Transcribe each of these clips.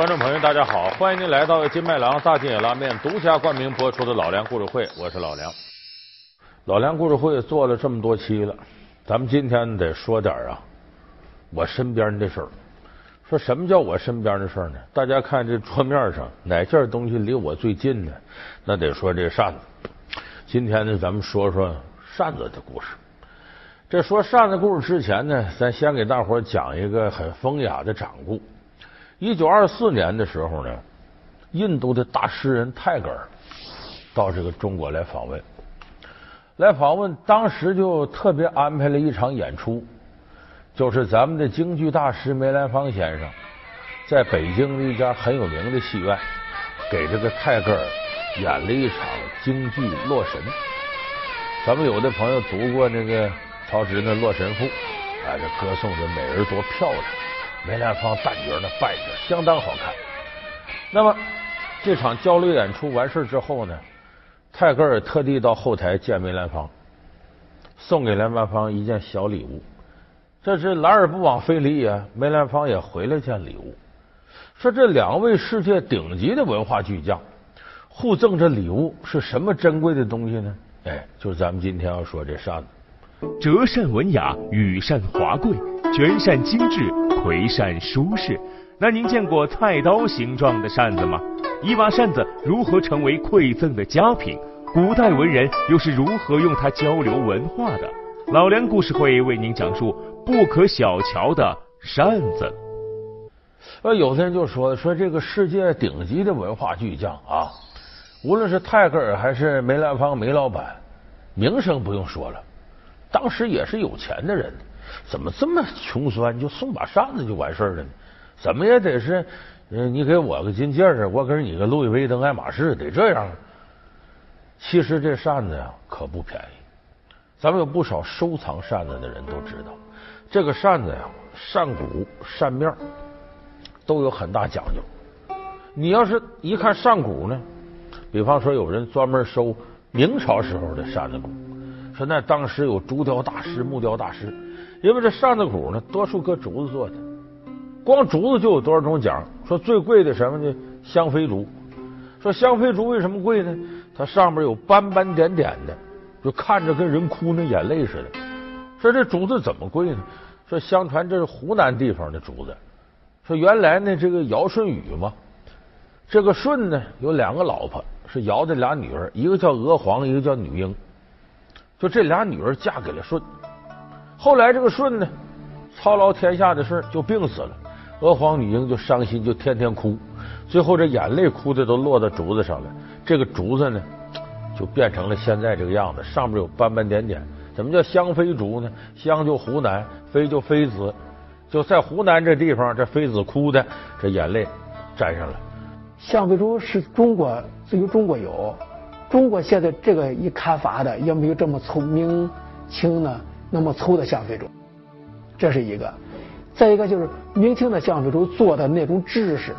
观众朋友，大家好！欢迎您来到金麦郎大金野拉面独家冠名播出的《老梁故事会》，我是老梁。老梁故事会做了这么多期了，咱们今天得说点啊，我身边的事儿。说什么叫我身边的事儿呢？大家看这桌面上哪件东西离我最近呢？那得说这扇子。今天呢，咱们说说扇子的故事。这说扇子故事之前呢，咱先给大伙讲一个很风雅的掌故。一九二四年的时候呢，印度的大诗人泰戈尔到这个中国来访问，来访问，当时就特别安排了一场演出，就是咱们的京剧大师梅兰芳先生在北京的一家很有名的戏院给这个泰戈尔演了一场京剧《洛神》。咱们有的朋友读过那个曹植的《洛神赋》，啊，这歌颂这美人多漂亮。梅兰芳旦角那扮相相当好看。那么这场交流演出完事之后呢，泰戈尔特地到后台见梅兰芳，送给梅兰芳一件小礼物。这是来而不往非礼也，梅兰芳也回了件礼物。说这两位世界顶级的文化巨匠互赠这礼物是什么珍贵的东西呢？哎，就是咱们今天要说这扇子。折扇文雅，羽扇华贵，卷扇精致。葵扇舒适，那您见过菜刀形状的扇子吗？一把扇子如何成为馈赠的佳品？古代文人又是如何用它交流文化的？老梁故事会为您讲述不可小瞧的扇子。呃，有的人就说说这个世界顶级的文化巨匠啊，无论是泰戈尔还是梅兰芳梅老板，名声不用说了，当时也是有钱的人。怎么这么穷酸，就送把扇子就完事儿了呢？怎么也得是，你给我个金戒指，我给你个路易威登、爱马仕，得这样。其实这扇子呀可不便宜，咱们有不少收藏扇子的人都知道，这个扇子呀，扇骨、扇面都有很大讲究。你要是一看扇骨呢，比方说有人专门收明朝时候的扇子骨，说那当时有竹雕大师、木雕大师。因为这扇子骨呢，多数搁竹子做的，光竹子就有多少种讲。说最贵的什么呢？香妃竹。说香妃竹为什么贵呢？它上面有斑斑点点的，就看着跟人哭那眼泪似的。说这竹子怎么贵呢？说相传这是湖南地方的竹子。说原来呢，这个尧舜禹嘛，这个舜呢有两个老婆，是尧的俩女儿，一个叫娥皇，一个叫女英。就这俩女儿嫁给了舜。后来这个舜呢，操劳天下的事就病死了。娥皇女英就伤心，就天天哭。最后这眼泪哭的都落到竹子上了。这个竹子呢，就变成了现在这个样子，上面有斑斑点点。怎么叫香妃竹呢？香就湖南，妃就妃子，就在湖南这地方，这妃子哭的，这眼泪沾上了。香妃竹是中国只有中国有，中国现在这个一开发的也没有这么聪明清呢。那么粗的香妃竹，这是一个；再一个就是明清的香妃竹做的那种知识，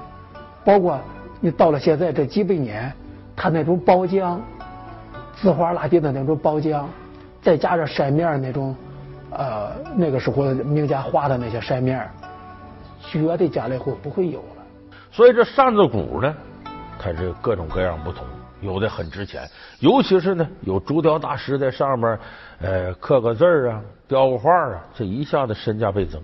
包括你到了现在这几百年，它那种包浆，紫花拉地的那种包浆，再加上扇面那种，呃，那个时候名家画的那些扇面，绝对将来会不会有了。所以这扇子骨呢，它是各种各样不同。有的很值钱，尤其是呢，有竹雕大师在上面，呃，刻个字啊，雕个画啊，这一下子身价倍增。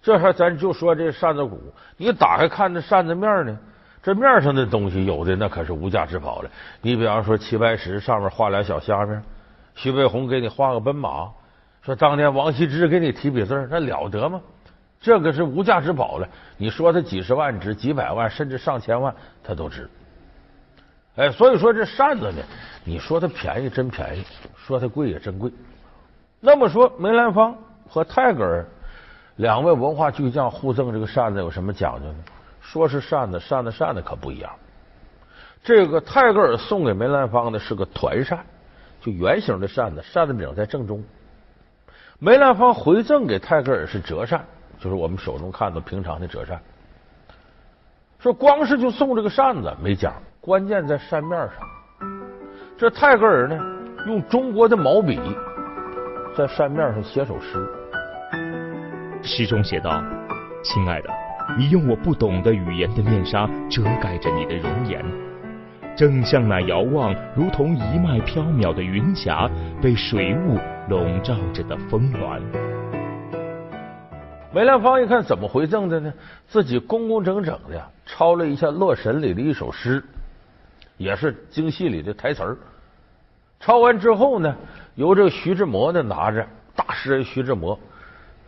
这还咱就说这扇子骨，你打开看这扇子面呢，这面上的东西有的那可是无价之宝了。你比方说齐白石上面画俩小虾米，徐悲鸿给你画个奔马，说当年王羲之给你提笔字，那了得吗？这个是无价之宝了。你说它几十万值，几百万，甚至上千万，它都值。哎，所以说这扇子呢，你说它便宜真便宜，说它贵也真贵。那么说梅兰芳和泰戈尔两位文化巨匠互赠这个扇子有什么讲究呢？说是扇子，扇子扇子可不一样。这个泰戈尔送给梅兰芳的是个团扇，就圆形的扇子，扇子柄在正中。梅兰芳回赠给泰戈尔是折扇，就是我们手中看到平常的折扇。说光是就送这个扇子没讲。关键在扇面上，这泰戈尔呢，用中国的毛笔在扇面上写首诗。诗中写道：“亲爱的，你用我不懂的语言的面纱遮盖着你的容颜，正像那遥望如同一脉飘渺的云霞被水雾笼罩着的峰峦。梅兰芳一看怎么回赠的呢？自己工工整整的抄了一下《洛神》里的一首诗，也是京戏里的台词儿。抄完之后呢，由这个徐志摩呢拿着大诗人徐志摩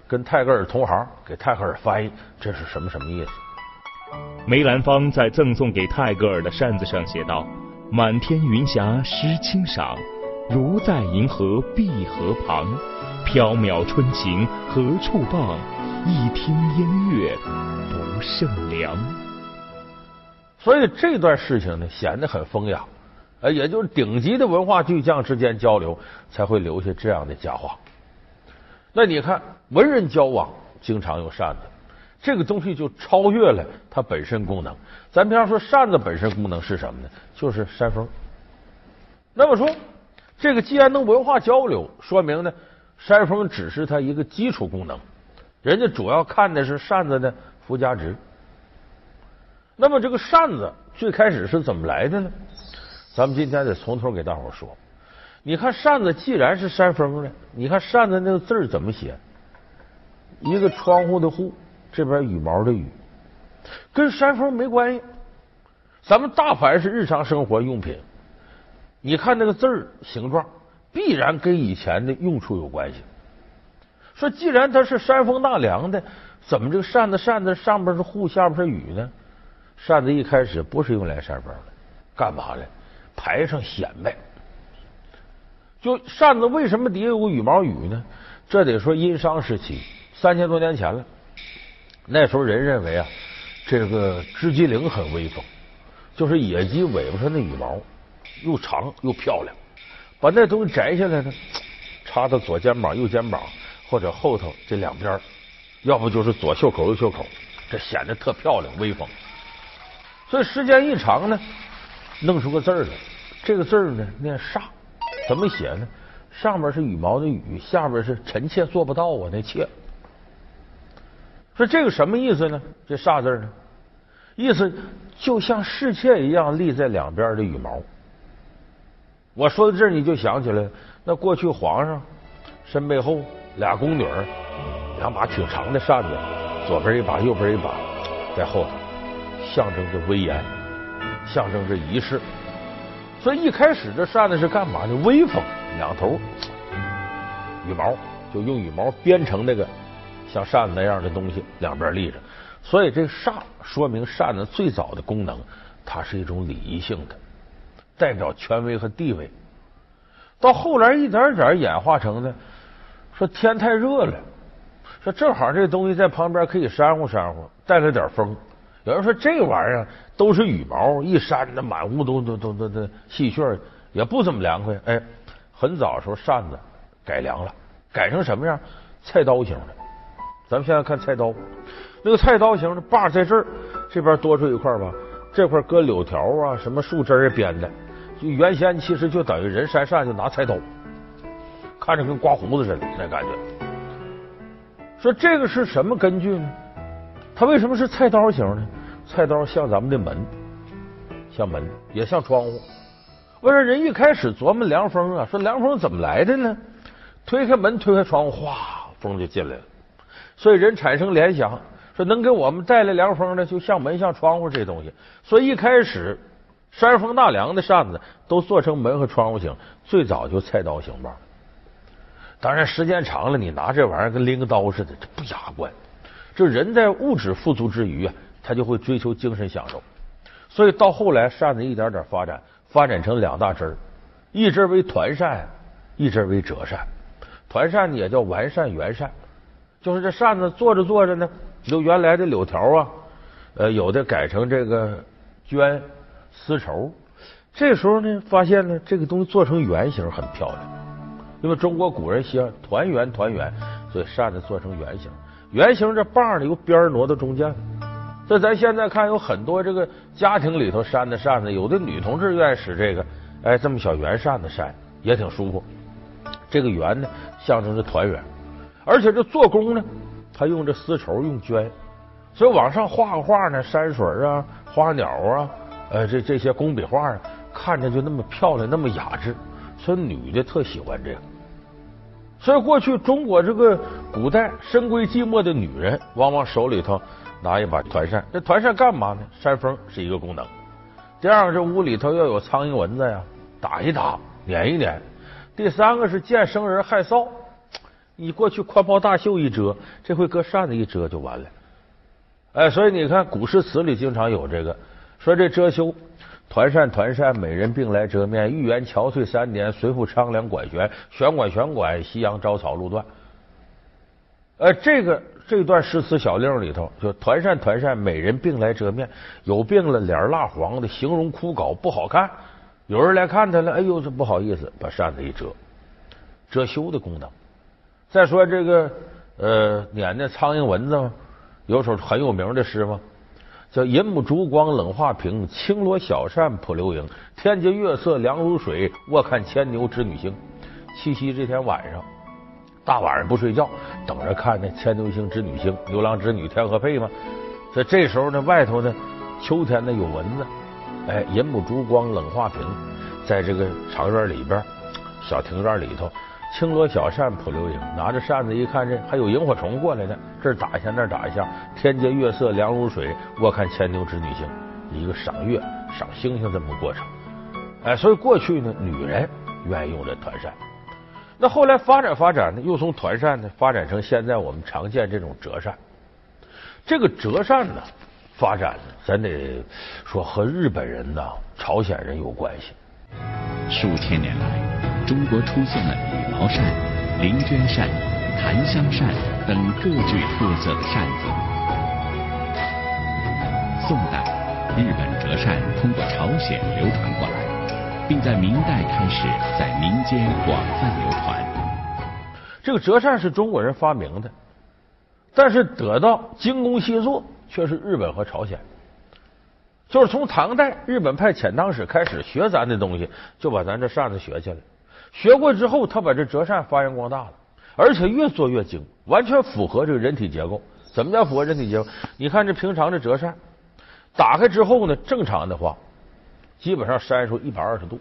跟泰戈尔同行，给泰戈尔翻译这是什么什么意思。梅兰芳在赠送给泰戈尔的扇子上写道：“满天云霞诗清赏，如在银河碧河旁。缥缈春情何处傍？一听音乐不胜凉。”所以这段事情呢，显得很风雅。呃，也就是顶级的文化巨匠之间交流，才会留下这样的佳话。那你看，文人交往经常用扇子，这个东西就超越了它本身功能。咱比方说，扇子本身功能是什么呢？就是扇风。那么说，这个既然能文化交流，说明呢，扇风只是它一个基础功能，人家主要看的是扇子的附加值。那么这个扇子最开始是怎么来的呢？咱们今天得从头给大伙说。你看扇子既然是扇风的，你看扇子那个字怎么写？一个窗户的户，这边羽毛的羽，跟扇风没关系。咱们大凡是日常生活用品，你看那个字儿形状，必然跟以前的用处有关系。说既然它是扇风纳凉的，怎么这个扇子扇子上边是户，下边是羽呢？扇子一开始不是用来扇风的，干嘛的？排上显摆，就扇子为什么底下有个羽毛羽呢？这得说殷商时期，三千多年前了。那时候人认为啊，这个织机灵很威风，就是野鸡尾巴上的羽毛又长又漂亮，把那东西摘下来呢，插到左肩膀、右肩膀或者后头这两边，要不就是左袖口、右袖口，这显得特漂亮威风。所以时间一长呢。弄出个字儿来，这个字儿呢念煞，怎么写呢？上面是羽毛的羽，下边是臣妾做不到啊，那妾。说这个什么意思呢？这煞字呢，意思就像侍妾一样立在两边的羽毛。我说到这儿，你就想起来，那过去皇上身背后俩宫女，两把挺长的扇子，左边一把，右边一把，在后头，象征着威严。象征着仪式，所以一开始这扇子是干嘛呢？威风，两头羽毛就用羽毛编成那个像扇子那样的东西，两边立着。所以这煞说明扇子最早的功能，它是一种礼仪性的，代表权威和地位。到后来一点点演化成呢，说天太热了，说正好这东西在旁边可以扇呼扇呼，带来点风。有人说这玩意儿都是羽毛，一扇那满屋都都都都都细屑，也不怎么凉快。哎，很早时候扇子改良了，改成什么样？菜刀型的。咱们现在看菜刀，那个菜刀型的把在这儿，这边多出一块吧，这块搁柳条啊，什么树枝儿编的。就原先其实就等于人扇扇就拿菜刀，看着跟刮胡子似的那感觉。说这个是什么根据呢？它为什么是菜刀型呢？菜刀像咱们的门，像门也像窗户。为啥人一开始琢磨凉风啊？说凉风怎么来的呢？推开门，推开窗户，哗，风就进来了。所以人产生联想，说能给我们带来凉风的，就像门、像窗户这东西。所以一开始扇风纳凉的扇子都做成门和窗户型，最早就菜刀型吧。当然时间长了，你拿这玩意儿跟拎个刀似的，这不雅观。这人在物质富足之余啊，他就会追求精神享受。所以到后来，扇子一点点发展，发展成两大支儿，一支为团扇，一支为折扇。团扇呢也叫完扇、圆扇，就是这扇子做着做着呢，由原来的柳条啊，呃，有的改成这个绢、丝绸。这时候呢，发现呢，这个东西做成圆形很漂亮，因为中国古人喜欢团圆团圆，所以扇子做成圆形。圆形这把呢，由边儿挪到中间。这咱现在看，有很多这个家庭里头扇的扇子，有的女同志愿意使这个，哎，这么小圆扇子扇也挺舒服。这个圆呢，象征着团圆，而且这做工呢，它用这丝绸用绢，所以往上画个画呢，山水啊、花鸟啊，呃，这这些工笔画啊，看着就那么漂亮，那么雅致。所以女的特喜欢这个。所以过去中国这个古代深闺寂寞的女人，往往手里头拿一把团扇。这团扇干嘛呢？扇风是一个功能。第二个，这屋里头要有苍蝇蚊子呀，打一打，撵一撵。第三个是见生人害臊，你过去宽袍大袖一遮，这回搁扇子一遮就完了。哎，所以你看古诗词里经常有这个，说这遮羞。团扇团扇，美人并来遮面。玉颜憔悴三年，随父苍凉管弦。弦管弦管，夕阳招草路断。呃，这个这段诗词小令里头，就团扇团扇，美人并来遮面。有病了，脸蜡黄的，形容枯槁，不好看。有人来看他了，哎呦，这不好意思，把扇子一遮，遮羞的功能。再说这个呃，撵那苍蝇蚊子，有首很有名的诗吗？叫银幕烛光冷画屏，轻罗小扇扑流萤。天阶月色凉如水，卧看牵牛织女星。七夕这天晚上，大晚上不睡觉，等着看那牵牛星织女星，牛郎织女天河配吗？在这时候呢，外头呢，秋天呢有蚊子。哎，银幕烛光冷画屏，在这个长院里边，小庭院里头。轻罗小扇扑流萤，拿着扇子一看，这还有萤火虫过来呢，这打一下，那打一下。天阶月色凉如水，卧看牵牛织女星，一个赏月、赏星星这么个过程。哎，所以过去呢，女人愿意用这团扇。那后来发展发展呢，又从团扇呢发展成现在我们常见这种折扇。这个折扇呢，发展呢，咱得说和日本人呐、朝鲜人有关系。数千年来，中国出现了羽毛扇、灵绢扇、檀香扇等各具特色的扇子。宋代，日本折扇通过朝鲜流传过来，并在明代开始在民间广泛流传。这个折扇是中国人发明的，但是得到精工细作却是日本和朝鲜。就是从唐代日本派遣唐使开始学咱的东西，就把咱这扇子学起来。学过之后，他把这折扇发扬光大了，而且越做越精，完全符合这个人体结构。怎么叫符合人体结构？你看这平常的折扇，打开之后呢，正常的话，基本上扇出一百二十度。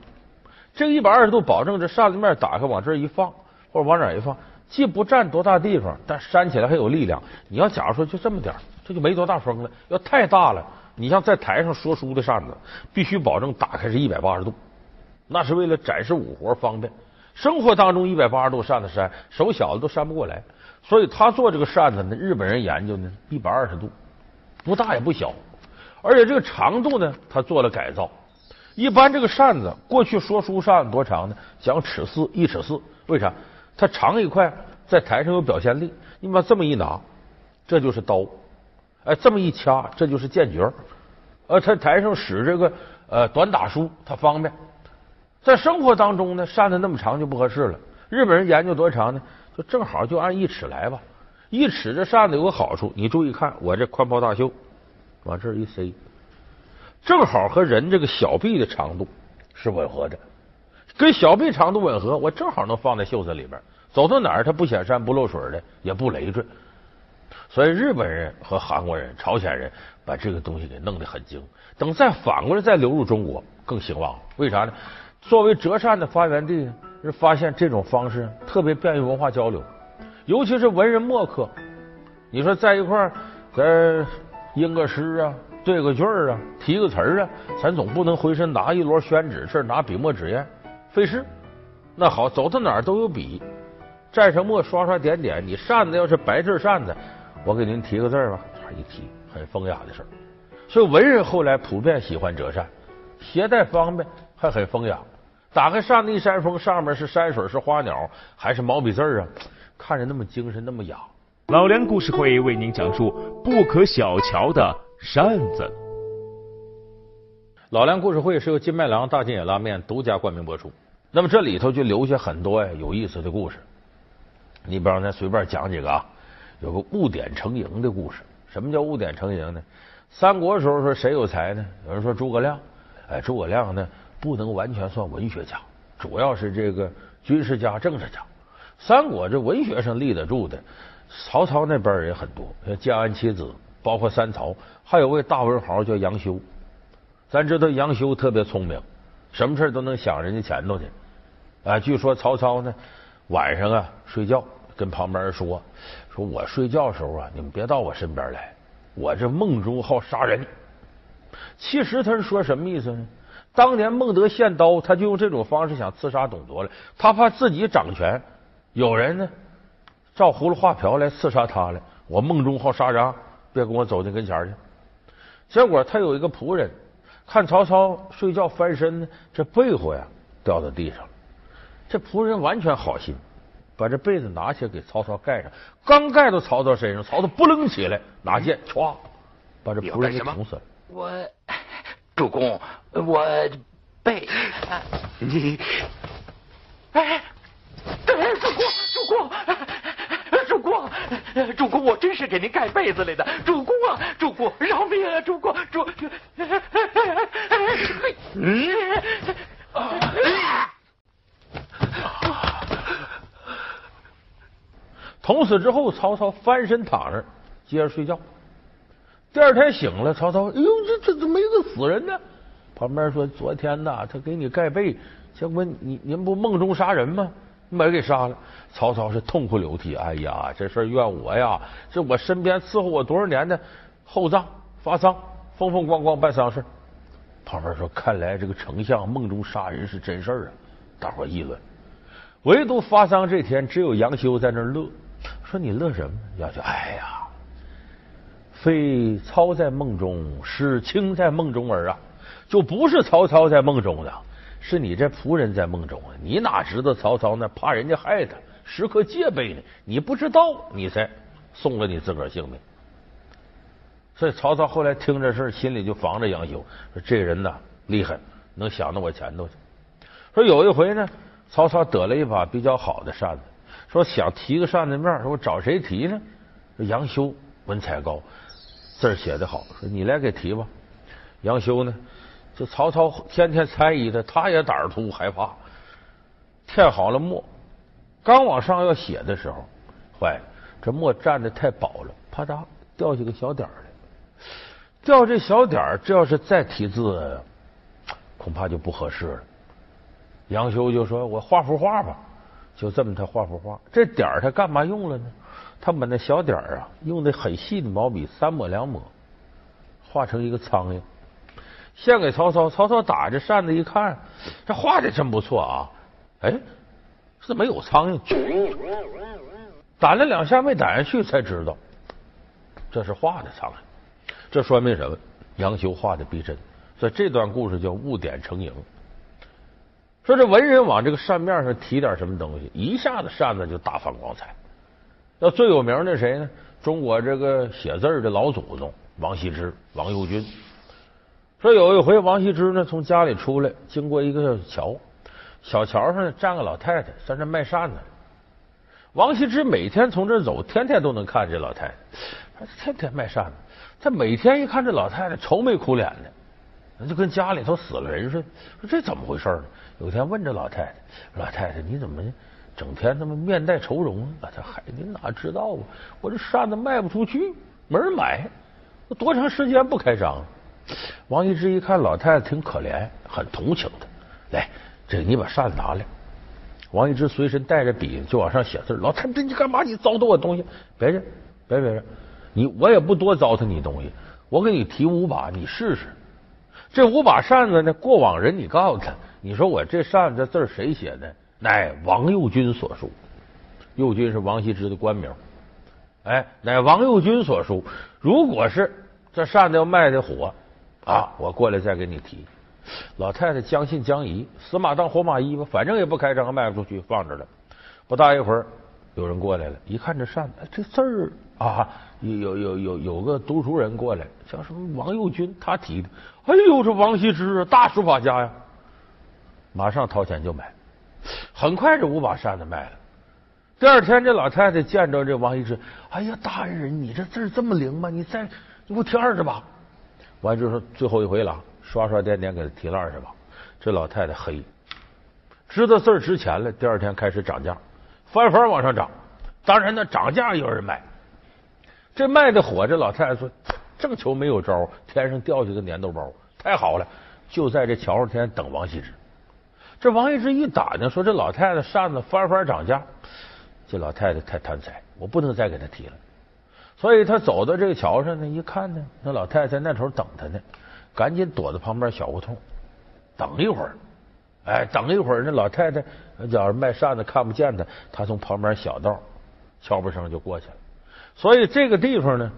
这个一百二十度保证这扇子面打开往这一放，或者往哪一放，既不占多大地方，但扇起来还有力量。你要假如说就这么点这就没多大风了。要太大了。你像在台上说书的扇子，必须保证打开是一百八十度，那是为了展示武活方便。生活当中一百八十度扇子扇，手小的都扇不过来。所以他做这个扇子呢，日本人研究呢，一百二十度，不大也不小，而且这个长度呢，他做了改造。一般这个扇子过去说书扇多长呢？讲尺四，一尺四。为啥？它长一块，在台上有表现力。你把这么一拿，这就是刀。哎，这么一掐，这就是剑诀。呃，他台上使这个呃短打书，它方便。在生活当中呢，扇子那么长就不合适了。日本人研究多长呢？就正好就按一尺来吧。一尺这扇子有个好处，你注意看，我这宽袍大袖往这儿一塞，正好和人这个小臂的长度是吻合的，跟小臂长度吻合，我正好能放在袖子里边，走到哪儿它不显山不漏水的，也不累赘。所以日本人和韩国人、朝鲜人把这个东西给弄得很精。等再反过来再流入中国，更兴旺。为啥呢？作为折扇的发源地，是发现这种方式特别便于文化交流，尤其是文人墨客。你说在一块儿，咱吟个诗啊，对个句儿啊，提个词儿啊，咱总不能回身拿一摞宣纸，这拿笔墨纸砚，费事。那好，走到哪儿都有笔，蘸上墨，刷刷点点。你扇子要是白字扇子。我给您提个字吧，一提很风雅的事儿，所以文人后来普遍喜欢折扇，携带方便还很风雅。打开扇子一扇风，上面是山水是花鸟还是毛笔字啊？看着那么精神那么雅。老梁故事会为您讲述不可小瞧的扇子。老梁故事会是由金麦郎大金野拉面独家冠名播出。那么这里头就留下很多呀有意思的故事，你比方咱随便讲几个啊。有个误点成营的故事。什么叫误点成营呢？三国时候说谁有才呢？有人说诸葛亮。哎，诸葛亮呢不能完全算文学家，主要是这个军事家、政治家。三国这文学上立得住的，曹操那边也很多，像建安七子、包括三曹，还有位大文豪叫杨修。咱知道杨修特别聪明，什么事都能想人家前头去。啊，据说曹操呢晚上啊睡觉，跟旁边人说：“说我睡觉的时候啊，你们别到我身边来，我这梦中好杀人。”其实他是说什么意思呢？当年孟德献刀，他就用这种方式想刺杀董卓了。他怕自己掌权，有人呢照葫芦画瓢来刺杀他了。我梦中好杀人，别跟我走进跟前去。结果他有一个仆人，看曹操睡觉翻身呢，这被子呀掉到地上了。这仆人完全好心，把这被子拿起来给曹操盖上。刚盖到曹操身上，曹操不楞起来，拿剑歘，把这仆人给捅死了。我。主公，我背你，哎，主公，主公，主公，主公，我真是给您盖被子来的，主公啊，主公，饶命啊，主公，主，嗯，捅死之后，曹操翻身躺着，接着睡觉。第二天醒了，曹操，哎呦，这这怎么没个死人呢？旁边说，昨天呐，他给你盖被，结果你您不梦中杀人吗？你把人给杀了。曹操是痛哭流涕，哎呀，这事怨我呀！这我身边伺候我多少年的厚葬发丧，风风光光办丧事。旁边说，看来这个丞相梦中杀人是真事儿啊！大伙议论，唯独发丧这天，只有杨修在那乐，说你乐什么？杨修，哎呀。非操在梦中，是卿在梦中儿啊！就不是曹操在梦中的，是你这仆人在梦中啊！你哪知道曹操那怕人家害他，时刻戒备呢？你不知道，你才送了你自个儿性命。所以曹操后来听这事心里就防着杨修，说这人呐厉害，能想到我前头去。说有一回呢，曹操得了一把比较好的扇子，说想提个扇子面，说我找谁提呢？杨修文采高。字写的好，说你来给提吧。杨修呢，就曹操天天猜疑他，他也胆儿突害怕。填好了墨，刚往上要写的时候，坏了，这墨蘸的太薄了，啪嗒掉下个小点儿来。掉这小点儿，这要是再提字，恐怕就不合适了。杨修就说：“我画幅画吧。”就这么，他画幅画。这点儿他干嘛用了呢？他把那小点儿啊，用那很细的毛笔，三抹两抹，画成一个苍蝇，献给曹操。曹操打着扇子一看，这画的真不错啊！哎，是没有苍蝇？打了两下没打下去，才知道这是画的苍蝇。这说明什么？杨修画的逼真。所以这段故事叫误点成蝇。说这文人往这个扇面上提点什么东西，一下子扇子就大放光彩。那最有名的谁呢？中国这个写字的老祖宗王羲之、王右军。说有一回，王羲之呢从家里出来，经过一个桥，小桥上站个老太太在那卖扇子。王羲之每天从这走，天天都能看这老太太，他天天卖扇子。他每天一看这老太太愁眉苦脸的，那就跟家里头死了人似的。说这怎么回事呢？有天问这老太太：“老太太，你怎么？”整天他妈面带愁容啊！他嗨，你哪知道啊？我这扇子卖不出去，没人买，多长时间不开张？王羲之一看老太太挺可怜，很同情她。来，这你把扇子拿来。王羲之随身带着笔，就往上写字。老太太，你干嘛？你糟蹋我东西？别介，别别别，你我也不多糟蹋你东西。我给你提五把，你试试。这五把扇子呢？过往人你告诉他，你说我这扇子这字谁写的？乃王右军所书，右军是王羲之的官名。哎，乃王右军所书。如果是这扇子要卖的火啊，我过来再给你提。老太太将信将疑，死马当活马医吧，反正也不开张，卖不出去，放着了。不大一会儿，有人过来了，一看这扇子，这字儿啊，有有有有个读书人过来，叫什么王右军，他提的。哎呦，这王羲之大书法家呀，马上掏钱就买。很快，这五把扇子卖了。第二天，这老太太见着这王羲之，哎呀，大人，你这字这么灵吗？你再你给我提二十把。完就说：“最后一回了，刷刷点点给他提了二十把。”这老太太黑，知道字值钱了。第二天开始涨价，翻番往上涨。当然呢，涨价也有人买。这卖的火，这老太太说：“正愁没有招，天上掉下个粘豆包，太好了，就在这桥上天等王羲之。这王羲之一打听，说这老太太扇子翻翻涨价，这老太太太贪财，我不能再给她提了。所以他走到这个桥上呢，一看呢，那老太太在那头等他呢，赶紧躲在旁边小胡同等一会儿。哎，等一会儿，那老太太那叫卖扇子看不见他，他从旁边小道悄不声就过去了。所以这个地方呢，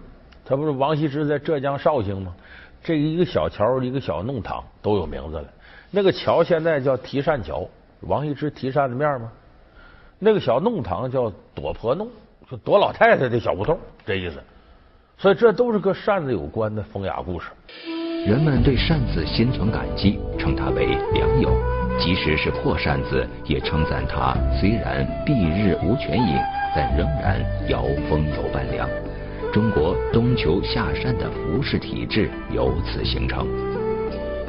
他不是王羲之在浙江绍兴吗？这一个小桥，一个小弄堂都有名字了。那个桥现在叫提扇桥，王羲之提扇子面吗？那个小弄堂叫躲婆弄。就躲老太太的小胡同，这意思。所以这都是跟扇子有关的风雅故事。人们对扇子心存感激，称它为良友。即使是破扇子，也称赞它虽然蔽日无泉影，但仍然摇风有半凉。中国冬秋夏扇的服饰体制由此形成。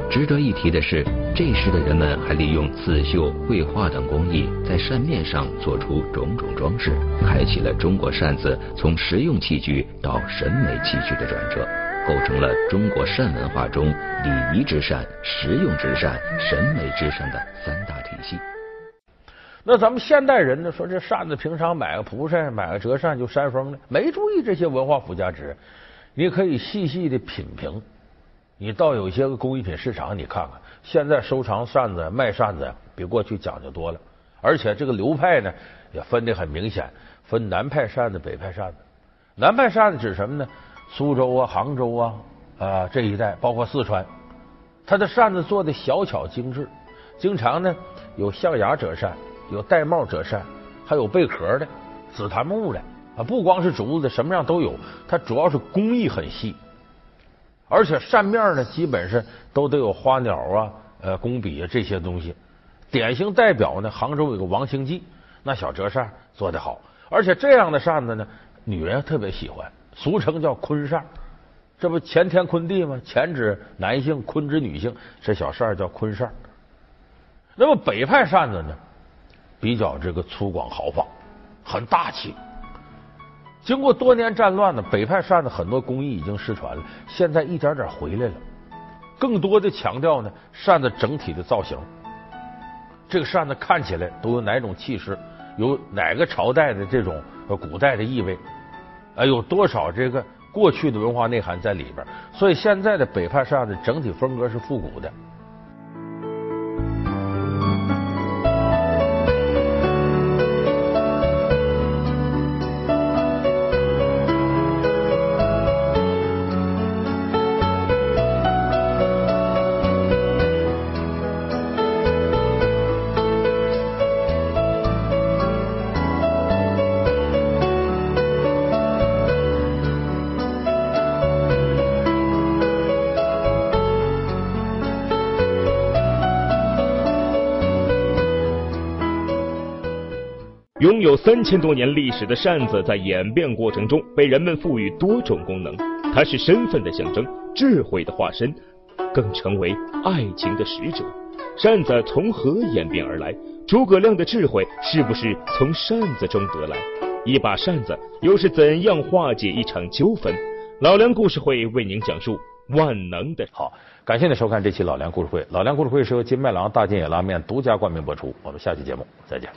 值得一提的是，这时的人们还利用刺绣、绘画等工艺，在扇面上做出种种装饰，开启了中国扇子从实用器具到审美器具的转折，构成了中国扇文化中礼仪之扇、实用之扇、审美之扇的三大体系。那咱们现代人呢，说这扇子平常买个蒲扇、买个折扇就扇风了，没注意这些文化附加值，你可以细细的品评。你到有些个工艺品市场，你看看，现在收藏扇子、卖扇子比过去讲究多了，而且这个流派呢也分得很明显，分南派扇子、北派扇子。南派扇子指什么呢？苏州啊、杭州啊啊这一带，包括四川，它的扇子做的小巧精致，经常呢有象牙折扇，有玳瑁折扇，还有贝壳的、紫檀木的啊，不光是竹子，什么样都有。它主要是工艺很细。而且扇面呢，基本上都得有花鸟啊、呃工笔啊这些东西。典型代表呢，杭州有个王兴记，那小折扇做得好。而且这样的扇子呢，女人特别喜欢，俗称叫坤扇。这不乾天坤地吗？乾指男性，坤指女性，这小扇叫坤扇。那么北派扇子呢，比较这个粗犷豪放，很大气。经过多年战乱呢，北派扇子很多工艺已经失传了，现在一点点回来了。更多的强调呢，扇子整体的造型。这个扇子看起来都有哪种气势，有哪个朝代的这种古代的意味，啊，有多少这个过去的文化内涵在里边。所以现在的北派扇子整体风格是复古的。三千多年历史的扇子，在演变过程中被人们赋予多种功能。它是身份的象征，智慧的化身，更成为爱情的使者。扇子从何演变而来？诸葛亮的智慧是不是从扇子中得来？一把扇子又是怎样化解一场纠纷？老梁故事会为您讲述万能的。好，感谢您收看这期老梁故事会。老梁故事会是由金麦郎大金野拉面独家冠名播出。我们下期节目再见。